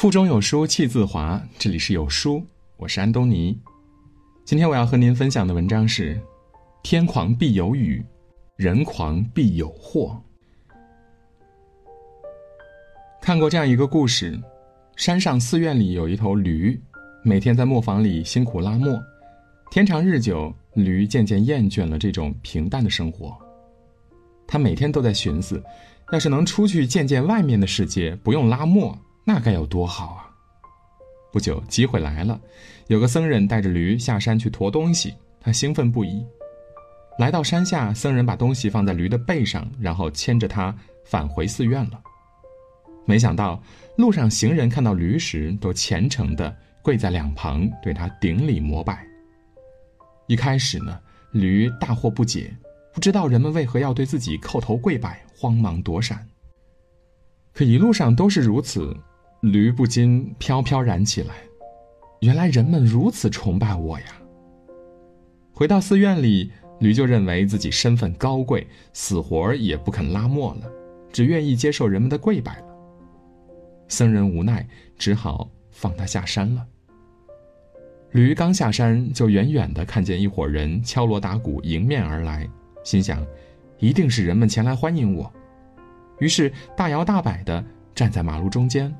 腹中有书气自华，这里是有书，我是安东尼。今天我要和您分享的文章是：天狂必有雨，人狂必有祸。看过这样一个故事：山上寺院里有一头驴，每天在磨坊里辛苦拉磨。天长日久，驴渐渐厌倦了这种平淡的生活。他每天都在寻思，要是能出去见见外面的世界，不用拉磨。那该有多好啊！不久，机会来了，有个僧人带着驴下山去驮东西，他兴奋不已。来到山下，僧人把东西放在驴的背上，然后牵着它返回寺院了。没想到，路上行人看到驴时，都虔诚地跪在两旁，对他顶礼膜拜。一开始呢，驴大惑不解，不知道人们为何要对自己叩头跪拜，慌忙躲闪。可一路上都是如此。驴不禁飘飘然起来，原来人们如此崇拜我呀！回到寺院里，驴就认为自己身份高贵，死活也不肯拉磨了，只愿意接受人们的跪拜了。僧人无奈，只好放他下山了。驴刚下山，就远远的看见一伙人敲锣打鼓迎面而来，心想，一定是人们前来欢迎我，于是大摇大摆的站在马路中间。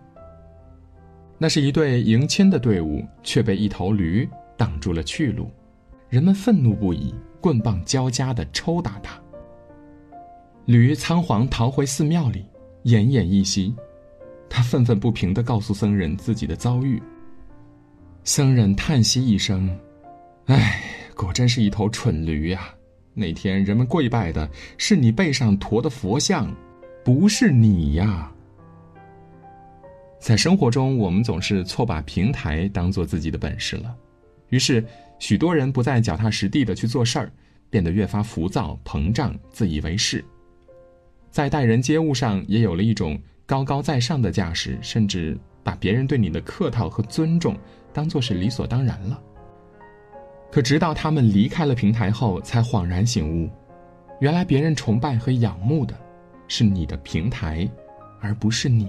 那是一队迎亲的队伍，却被一头驴挡住了去路，人们愤怒不已，棍棒交加的抽打他。驴仓皇逃回寺庙里，奄奄一息。他愤愤不平地告诉僧人自己的遭遇。僧人叹息一声：“唉，果真是一头蠢驴呀！那天人们跪拜的是你背上驮的佛像，不是你呀。”在生活中，我们总是错把平台当做自己的本事了，于是许多人不再脚踏实地的去做事儿，变得越发浮躁、膨胀、自以为是，在待人接物上也有了一种高高在上的架势，甚至把别人对你的客套和尊重当做是理所当然了。可直到他们离开了平台后，才恍然醒悟，原来别人崇拜和仰慕的，是你的平台，而不是你。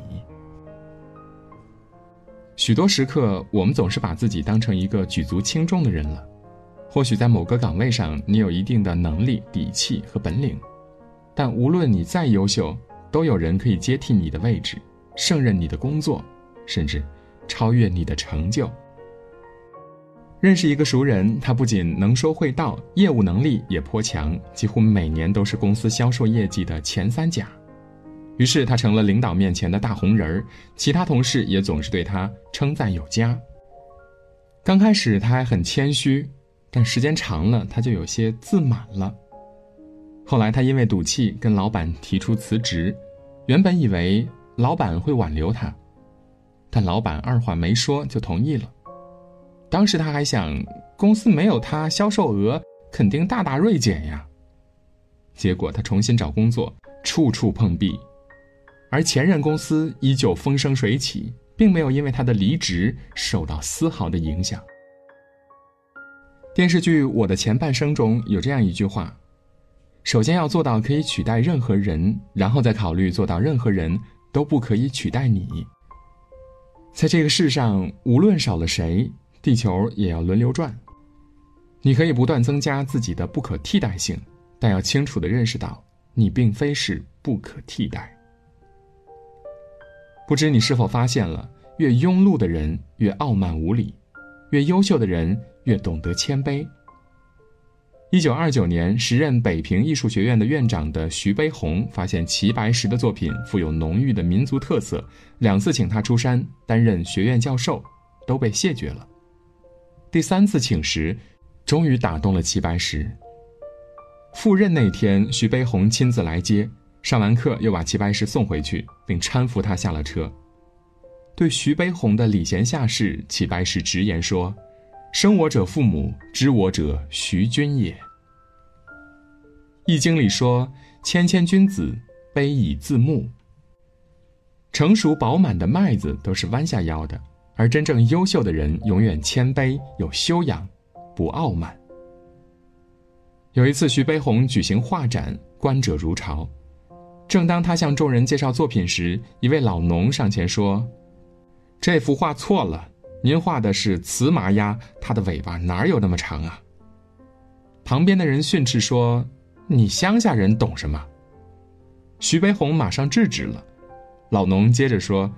许多时刻，我们总是把自己当成一个举足轻重的人了。或许在某个岗位上，你有一定的能力、底气和本领，但无论你再优秀，都有人可以接替你的位置，胜任你的工作，甚至超越你的成就。认识一个熟人，他不仅能说会道，业务能力也颇强，几乎每年都是公司销售业绩的前三甲。于是他成了领导面前的大红人儿，其他同事也总是对他称赞有加。刚开始他还很谦虚，但时间长了他就有些自满了。后来他因为赌气跟老板提出辞职，原本以为老板会挽留他，但老板二话没说就同意了。当时他还想，公司没有他，销售额肯定大大锐减呀。结果他重新找工作，处处碰壁。而前任公司依旧风生水起，并没有因为他的离职受到丝毫的影响。电视剧《我的前半生》中有这样一句话：“首先要做到可以取代任何人，然后再考虑做到任何人都不可以取代你。”在这个世上，无论少了谁，地球也要轮流转。你可以不断增加自己的不可替代性，但要清楚的认识到，你并非是不可替代。不知你是否发现了，越庸碌的人越傲慢无礼，越优秀的人越懂得谦卑。一九二九年，时任北平艺术学院的院长的徐悲鸿发现齐白石的作品富有浓郁的民族特色，两次请他出山担任学院教授，都被谢绝了。第三次请时，终于打动了齐白石。赴任那天，徐悲鸿亲自来接。上完课，又把齐白石送回去，并搀扶他下了车。对徐悲鸿的礼贤下士，齐白石直言说：“生我者父母，知我者徐君也。”《易经》里说：“谦谦君子，卑以自牧。”成熟饱满的麦子都是弯下腰的，而真正优秀的人永远谦卑、有修养、不傲慢。有一次，徐悲鸿举行画展，观者如潮。正当他向众人介绍作品时，一位老农上前说：“这幅画错了，您画的是雌麻鸭，它的尾巴哪有那么长啊？”旁边的人训斥说：“你乡下人懂什么？”徐悲鸿马上制止了。老农接着说：“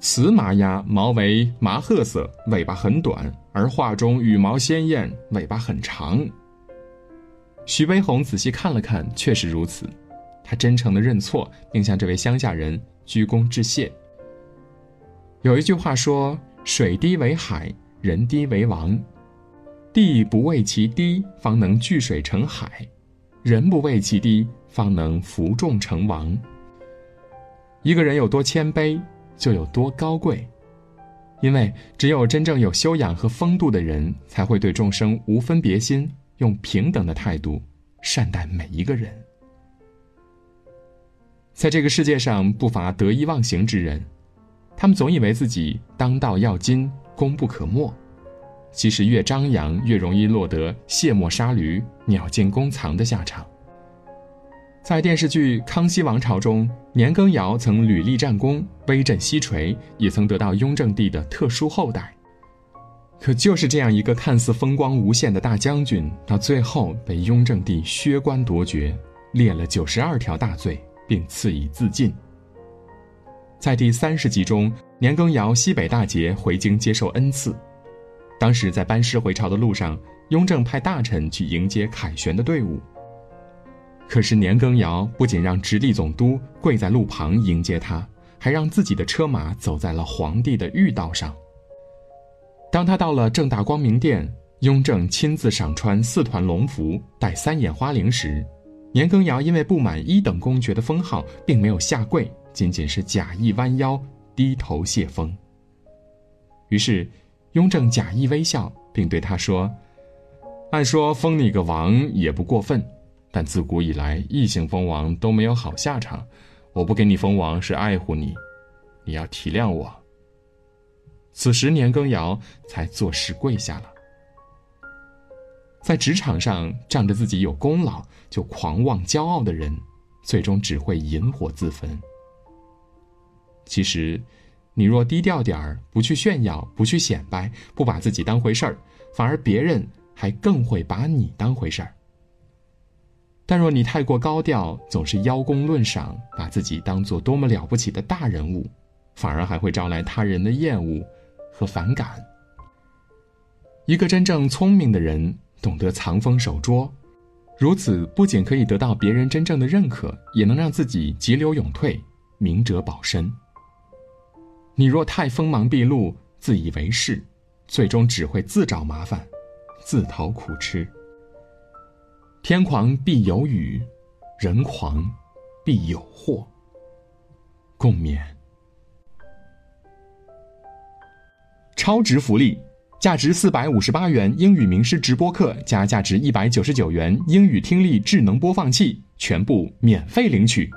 雌麻鸭毛为麻褐色，尾巴很短，而画中羽毛鲜艳，尾巴很长。”徐悲鸿仔细看了看，确实如此。他真诚的认错，并向这位乡下人鞠躬致谢。有一句话说：“水低为海，人低为王。地不为其低，方能聚水成海；人不为其低，方能服众成王。”一个人有多谦卑，就有多高贵。因为只有真正有修养和风度的人，才会对众生无分别心。用平等的态度善待每一个人。在这个世界上，不乏得意忘形之人，他们总以为自己当道要金，功不可没。其实越张扬，越容易落得卸磨杀驴、鸟尽弓藏的下场。在电视剧《康熙王朝》中，年羹尧曾屡立战功，威震西陲，也曾得到雍正帝的特殊厚待。可就是这样一个看似风光无限的大将军，到最后被雍正帝削官夺爵，列了九十二条大罪，并赐以自尽。在第三十集中，年羹尧西北大捷回京接受恩赐，当时在班师回朝的路上，雍正派大臣去迎接凯旋的队伍。可是年羹尧不仅让直隶总督跪在路旁迎接他，还让自己的车马走在了皇帝的御道上。当他到了正大光明殿，雍正亲自赏穿四团龙服，戴三眼花翎时，年羹尧因为不满一等公爵的封号，并没有下跪，仅仅是假意弯腰低头谢封。于是，雍正假意微笑，并对他说：“按说封你个王也不过分，但自古以来异姓封王都没有好下场，我不给你封王是爱护你，你要体谅我。”此时，年羹尧才作势跪下了。在职场上，仗着自己有功劳就狂妄骄傲的人，最终只会引火自焚。其实，你若低调点儿，不去炫耀，不去显摆，不把自己当回事儿，反而别人还更会把你当回事儿。但若你太过高调，总是邀功论赏，把自己当做多么了不起的大人物，反而还会招来他人的厌恶。和反感。一个真正聪明的人懂得藏锋守拙，如此不仅可以得到别人真正的认可，也能让自己急流勇退，明哲保身。你若太锋芒毕露、自以为是，最终只会自找麻烦，自讨苦吃。天狂必有雨，人狂必有祸。共勉。超值福利，价值四百五十八元英语名师直播课加价值一百九十九元英语听力智能播放器，全部免费领取。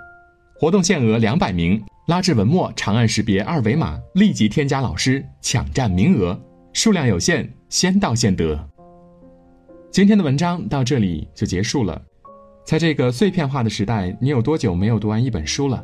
活动限额两百名，拉至文末长按识别二维码，立即添加老师，抢占名额，数量有限，先到先得。今天的文章到这里就结束了。在这个碎片化的时代，你有多久没有读完一本书了？